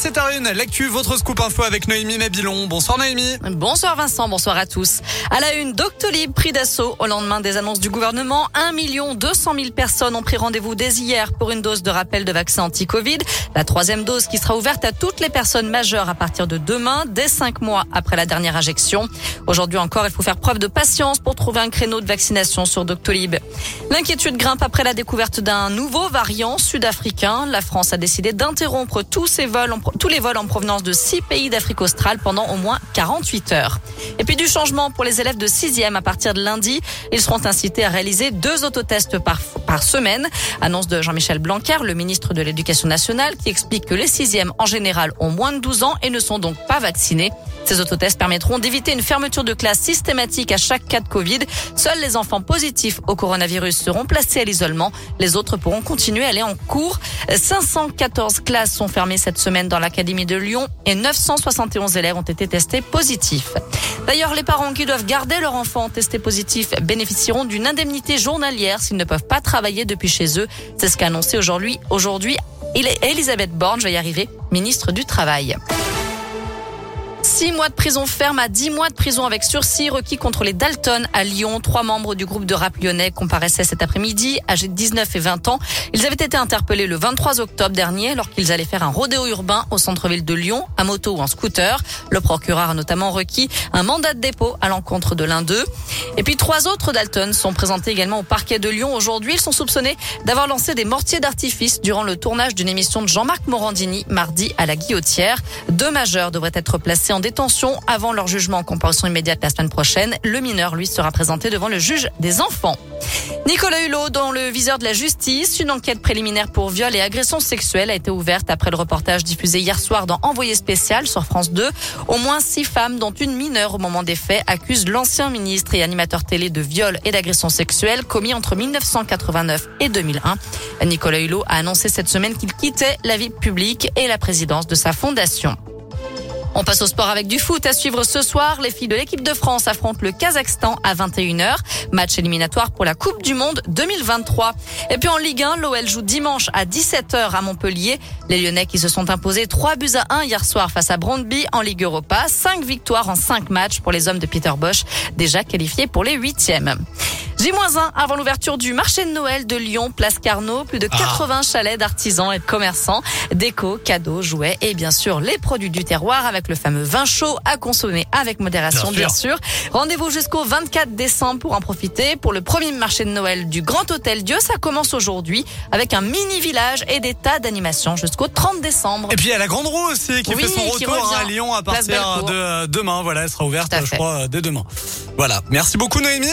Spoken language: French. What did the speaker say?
c'est à une. L'actu, votre scoop info avec Noémie Mabilon. Bonsoir Noémie. Bonsoir Vincent, bonsoir à tous. À la une, Doctolib pris d'assaut au lendemain des annonces du gouvernement. 1 200 000 personnes ont pris rendez-vous dès hier pour une dose de rappel de vaccin anti-Covid. La troisième dose qui sera ouverte à toutes les personnes majeures à partir de demain, dès 5 mois après la dernière injection. Aujourd'hui encore, il faut faire preuve de patience pour trouver un créneau de vaccination sur Doctolib. L'inquiétude grimpe après la découverte d'un nouveau variant sud-africain. La France a décidé d'interrompre tous ses vols, tous les vols en provenance de six pays d'Afrique australe pendant au moins 48 heures. Et puis du changement pour les élèves de 6e à partir de lundi. Ils seront incités à réaliser deux autotests par, par semaine. Annonce de Jean-Michel Blanquer, le ministre de l'Éducation nationale, qui explique que les 6e en général ont moins de 12 ans et ne sont donc pas vaccinés. Ces autotests permettront d'éviter une fermeture de classe systématique à chaque cas de Covid. Seuls les enfants positifs au coronavirus seront placés à l'isolement. Les autres pourront continuer à aller en cours. 514 classes sont fermées cette semaine dans l'Académie de Lyon et 971 élèves ont été testés positifs. D'ailleurs, les parents qui doivent garder leur enfant testé positif bénéficieront d'une indemnité journalière s'ils ne peuvent pas travailler depuis chez eux. C'est ce qu'a annoncé aujourd'hui, aujourd'hui, Elisabeth Borne, je vais y arriver, ministre du Travail. Six mois de prison ferme à dix mois de prison avec sursis requis contre les Dalton à Lyon. Trois membres du groupe de rap lyonnais comparaissaient cet après-midi, âgés de 19 et 20 ans. Ils avaient été interpellés le 23 octobre dernier alors qu'ils allaient faire un rodéo urbain au centre-ville de Lyon, à moto ou en scooter. Le procureur a notamment requis un mandat de dépôt à l'encontre de l'un d'eux. Et puis trois autres Dalton sont présentés également au parquet de Lyon. Aujourd'hui, ils sont soupçonnés d'avoir lancé des mortiers d'artifice durant le tournage d'une émission de Jean-Marc Morandini mardi à la Guillotière. Deux majeurs devraient être placés en détention avant leur jugement en comparution immédiate la semaine prochaine. Le mineur, lui, sera présenté devant le juge des enfants. Nicolas Hulot dans le viseur de la justice. Une enquête préliminaire pour viol et agression sexuelle a été ouverte après le reportage diffusé hier soir dans Envoyé spécial sur France 2. Au moins six femmes, dont une mineure au moment des faits, accusent l'ancien ministre et animateur télé de viol et d'agression sexuelle commis entre 1989 et 2001. Nicolas Hulot a annoncé cette semaine qu'il quittait la vie publique et la présidence de sa fondation. On passe au sport avec du foot à suivre ce soir. Les filles de l'équipe de France affrontent le Kazakhstan à 21h. Match éliminatoire pour la Coupe du Monde 2023. Et puis en Ligue 1, l'OL joue dimanche à 17h à Montpellier. Les Lyonnais qui se sont imposés 3 buts à 1 hier soir face à Brondby en Ligue Europa. 5 victoires en 5 matchs pour les hommes de Peter Bosch, déjà qualifiés pour les huitièmes. J-1 avant l'ouverture du marché de Noël de Lyon, place Carnot. Plus de 80 ah. chalets d'artisans et de commerçants. Déco, cadeaux, jouets et bien sûr les produits du terroir avec le fameux vin chaud à consommer avec modération bien, sûr. Rendez-vous jusqu'au 24 décembre pour en profiter. Pour le premier marché de Noël du Grand Hôtel Dieu, ça commence aujourd'hui avec un mini village et des tas d'animations jusqu'au 30 décembre. Et puis il y a la Grande Roue aussi qui fait son retour à Lyon à partir de demain. Voilà, elle sera ouverte je crois dès demain. Voilà. Merci beaucoup Noémie.